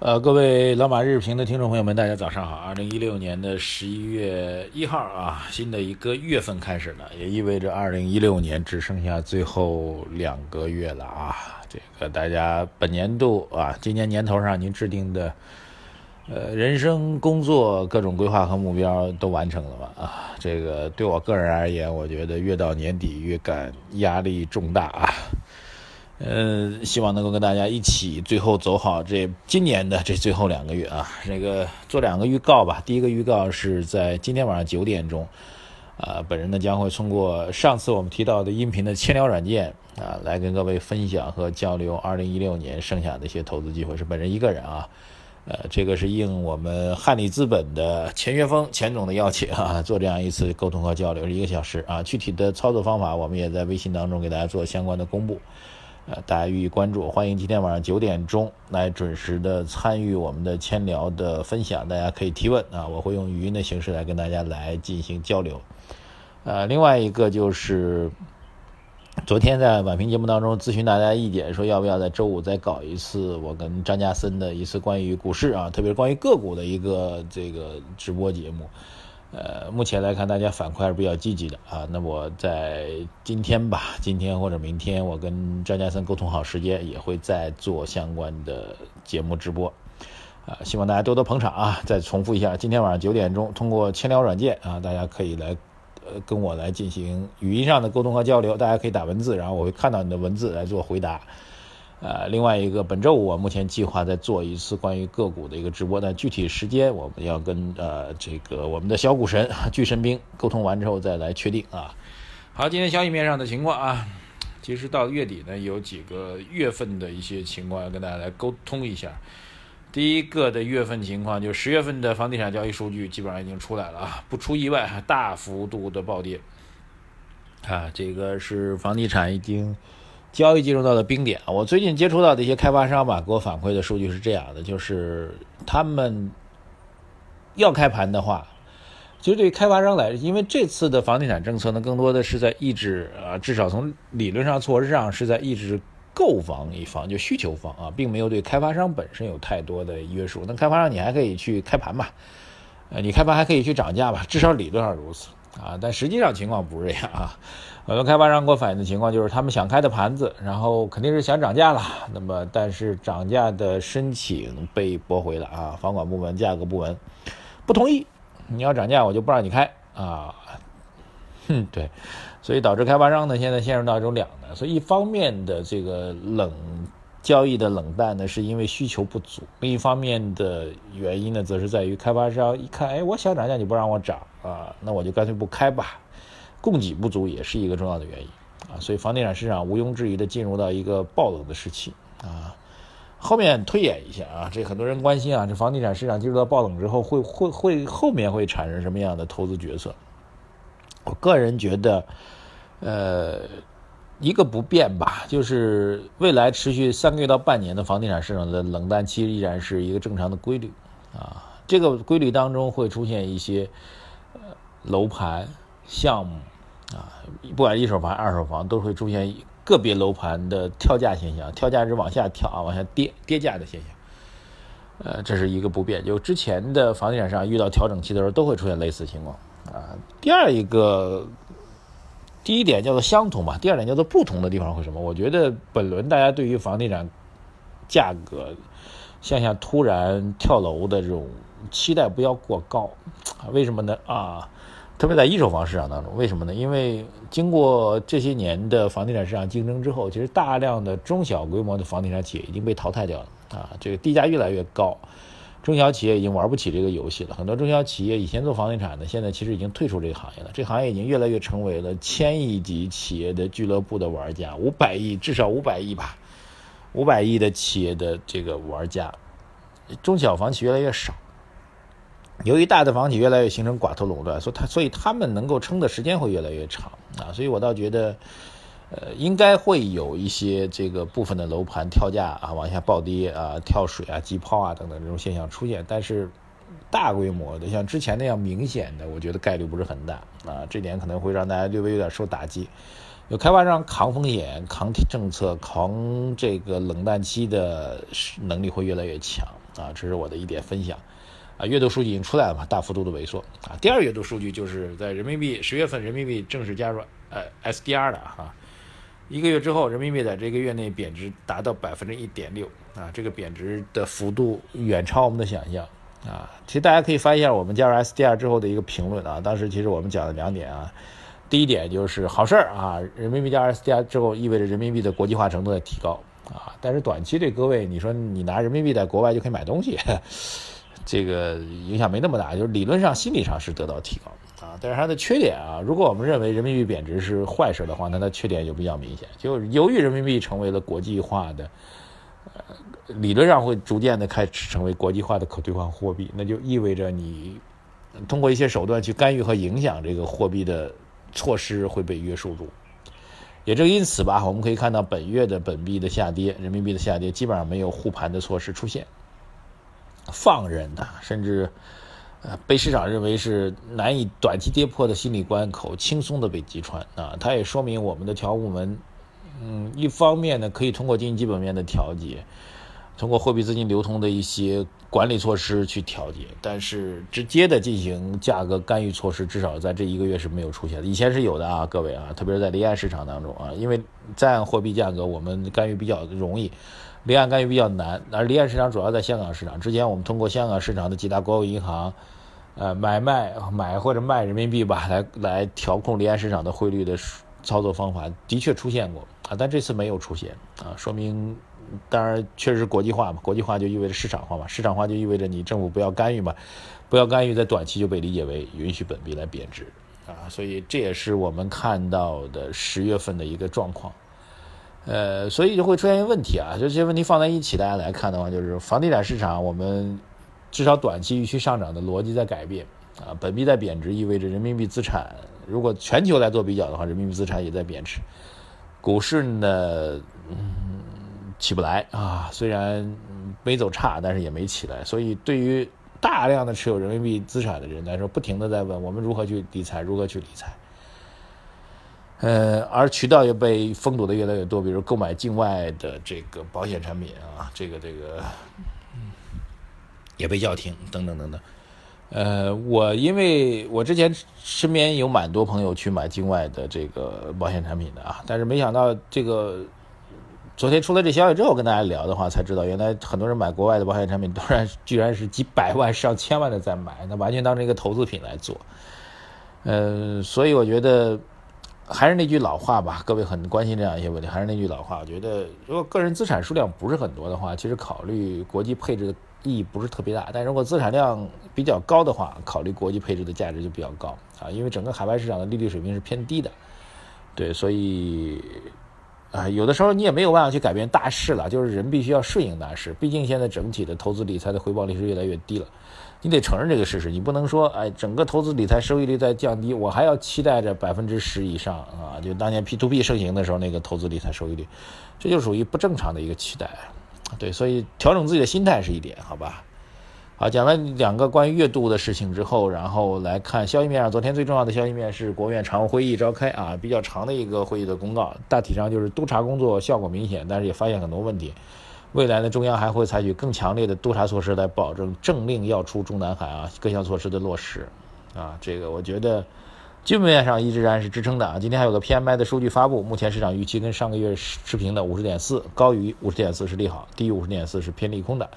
呃，各位老马日评的听众朋友们，大家早上好。二零一六年的十一月一号啊，新的一个月份开始了，也意味着二零一六年只剩下最后两个月了啊。这个大家本年度啊，今年年头上您制定的呃人生、工作各种规划和目标都完成了吗？啊，这个对我个人而言，我觉得越到年底越感压力重大啊。呃，希望能够跟大家一起最后走好这今年的这最后两个月啊。这个做两个预告吧。第一个预告是在今天晚上九点钟，啊，本人呢将会通过上次我们提到的音频的千聊软件啊，来跟各位分享和交流二零一六年剩下的一些投资机会。是本人一个人啊，呃，这个是应我们汉理资本的钱学峰钱总的邀请啊，做这样一次沟通和交流，是一个小时啊。具体的操作方法，我们也在微信当中给大家做相关的公布。呃，大家予以关注，欢迎今天晚上九点钟来准时的参与我们的千聊的分享，大家可以提问啊，我会用语音的形式来跟大家来进行交流。呃，另外一个就是昨天在晚评节目当中咨询大家意见，说要不要在周五再搞一次我跟张家森的一次关于股市啊，特别是关于个股的一个这个直播节目。呃，目前来看，大家反馈还是比较积极的啊。那我在今天吧，今天或者明天，我跟张家森沟通好时间，也会再做相关的节目直播，啊，希望大家多多捧场啊。再重复一下，今天晚上九点钟，通过千聊软件啊，大家可以来呃跟我来进行语音上的沟通和交流，大家可以打文字，然后我会看到你的文字来做回答。呃，另外一个，本周五我目前计划再做一次关于个股的一个直播，但具体时间我们要跟呃这个我们的小股神巨神兵沟通完之后再来确定啊。好，今天消息面上的情况啊，其实到月底呢有几个月份的一些情况要跟大家来沟通一下。第一个的月份情况，就十月份的房地产交易数据基本上已经出来了啊，不出意外，大幅度的暴跌啊，这个是房地产已经。交易进入到了冰点！我最近接触到的一些开发商吧，给我反馈的数据是这样的：，就是他们要开盘的话，其实对于开发商来，因为这次的房地产政策呢，更多的是在抑制啊，至少从理论上、措施上是在抑制购房一方，就需求方啊，并没有对开发商本身有太多的约束。那开发商你还可以去开盘吧，呃，你开盘还可以去涨价吧，至少理论上如此啊，但实际上情况不是这样啊。很多开发商给我反映的情况就是，他们想开的盘子，然后肯定是想涨价了。那么，但是涨价的申请被驳回了啊！房管部门、价格部门不同意，你要涨价，我就不让你开啊！哼，对，所以导致开发商呢现在陷入到一种两难。所以一方面的这个冷交易的冷淡呢，是因为需求不足；另一方面的原因呢，则是在于开发商一看，哎，我想涨价，你不让我涨啊，那我就干脆不开吧。供给不足也是一个重要的原因啊，所以房地产市场毋庸置疑的进入到一个爆冷的时期啊。后面推演一下啊，这很多人关心啊，这房地产市场进入到爆冷之后，会会会后面会产生什么样的投资决策？我个人觉得，呃，一个不变吧，就是未来持续三个月到半年的房地产市场的冷淡期依然是一个正常的规律啊。这个规律当中会出现一些呃楼盘项目。啊，不管一手房、二手房，都会出现个别楼盘的跳价现象，跳价是往下跳啊，往下跌跌价的现象。呃，这是一个不变，就之前的房地产市场遇到调整期的时候，都会出现类似情况啊。第二一个，第一点叫做相同嘛，第二点叫做不同的地方会什么？我觉得本轮大家对于房地产价格向下突然跳楼的这种期待不要过高？为什么呢？啊？特别在一手房市场当中，为什么呢？因为经过这些年的房地产市场竞争之后，其实大量的中小规模的房地产企业已经被淘汰掉了啊，这个地价越来越高，中小企业已经玩不起这个游戏了。很多中小企业以前做房地产的，现在其实已经退出这个行业了。这行业已经越来越成为了千亿级企业的俱乐部的玩家，五百亿至少五百亿吧，五百亿的企业的这个玩家，中小房企越来越少。由于大的房企越来越形成寡头垄断，所以它所以他们能够撑的时间会越来越长啊，所以我倒觉得，呃，应该会有一些这个部分的楼盘跳价啊，往下暴跌啊，跳水啊、急抛啊等等这种现象出现，但是大规模的像之前那样明显的，我觉得概率不是很大啊，这点可能会让大家略微有点受打击。有开发商扛风险、扛政策、扛这个冷淡期的能力会越来越强啊，这是我的一点分享。啊，月度数据已经出来了嘛，大幅度的萎缩啊。第二月度数据就是在人民币十月份人民币正式加入呃 SDR 的哈，一个月之后人民币在这个月内贬值达到百分之一点六啊，这个贬值的幅度远超我们的想象啊。其实大家可以翻一下我们加入 SDR 之后的一个评论啊，当时其实我们讲了两点啊，第一点就是好事儿啊，人民币加 SDR 之后意味着人民币的国际化程度在提高啊，但是短期对各位你说你拿人民币在国外就可以买东西。这个影响没那么大，就是理论上、心理上是得到提高但是它的缺点啊，如果我们认为人民币贬值是坏事的话，那它缺点就比较明显。就由于人民币成为了国际化的，呃，理论上会逐渐的开始成为国际化的可兑换货币，那就意味着你通过一些手段去干预和影响这个货币的措施会被约束住。也正因此吧，我们可以看到本月的本币的下跌，人民币的下跌基本上没有护盘的措施出现。放任的，甚至，呃，被市场认为是难以短期跌破的心理关口，轻松的被击穿啊！它也说明我们的调控门，嗯，一方面呢，可以通过经济基本面的调节，通过货币资金流通的一些管理措施去调节，但是直接的进行价格干预措施，至少在这一个月是没有出现的。以前是有的啊，各位啊，特别是在离岸市场当中啊，因为在岸货币价格我们干预比较容易。离岸干预比较难，而离岸市场主要在香港市场。之前我们通过香港市场的几大国有银行，呃，买卖买或者卖人民币吧，来来调控离岸市场的汇率的操作方法，的确出现过啊，但这次没有出现啊，说明当然确实是国际化嘛，国际化就意味着市场化嘛，市场化就意味着你政府不要干预嘛，不要干预，在短期就被理解为允许本币来贬值。啊，所以这也是我们看到的十月份的一个状况。呃，所以就会出现一个问题啊，就这些问题放在一起，大家来看的话，就是房地产市场，我们至少短期预期上涨的逻辑在改变。啊，本币在贬值，意味着人民币资产，如果全球来做比较的话，人民币资产也在贬值，股市呢，嗯，起不来啊，虽然没走差，但是也没起来，所以对于大量的持有人民币资产的人来说，不停的在问我们如何去理财，如何去理财。呃，而渠道也被封堵的越来越多，比如购买境外的这个保险产品啊，这个这个也被叫停，等等等等。呃，我因为我之前身边有蛮多朋友去买境外的这个保险产品的啊，但是没想到这个昨天出了这消息之后，跟大家聊的话才知道，原来很多人买国外的保险产品，当然居然是几百万上千万的在买，那完全当成一个投资品来做。嗯，所以我觉得。还是那句老话吧，各位很关心这样一些问题。还是那句老话，我觉得如果个人资产数量不是很多的话，其实考虑国际配置的意义不是特别大。但如果资产量比较高的话，考虑国际配置的价值就比较高啊，因为整个海外市场的利率水平是偏低的。对，所以啊，有的时候你也没有办法去改变大势了，就是人必须要顺应大势。毕竟现在整体的投资理财的回报率是越来越低了。你得承认这个事实，你不能说，哎，整个投资理财收益率在降低，我还要期待着百分之十以上啊！就当年 P to P 盛行的时候，那个投资理财收益率，这就属于不正常的一个期待。对，所以调整自己的心态是一点，好吧？好，讲了两个关于月度的事情之后，然后来看消息面上，昨天最重要的消息面是国务院常务会议召开啊，比较长的一个会议的公告，大体上就是督查工作效果明显，但是也发现很多问题。未来呢，中央还会采取更强烈的督查措施来保证政令要出中南海啊各项措施的落实，啊，这个我觉得基本面上一直然是支撑的啊。今天还有个 PMI 的数据发布，目前市场预期跟上个月持平的五十点四，高于五十点四是利好，低于五十点四是偏利空的。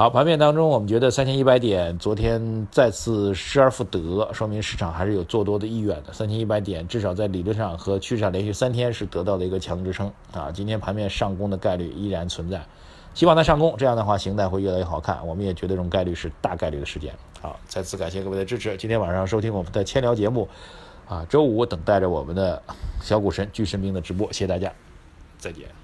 好，盘面当中我们觉得三千一百点昨天再次失而复得，说明市场还是有做多的意愿的。三千一百点至少在理论上和趋势上连续三天是得到了一个强支撑啊。今天盘面上攻的概率依然存在，希望它上攻，这样的话形态会越来越好看。我们也觉得这种概率是大概率的事件。好，再次感谢各位的支持。今天晚上收听我们的千聊节目，啊，周五等待着我们的小股神巨神兵的直播，谢谢大家，再见。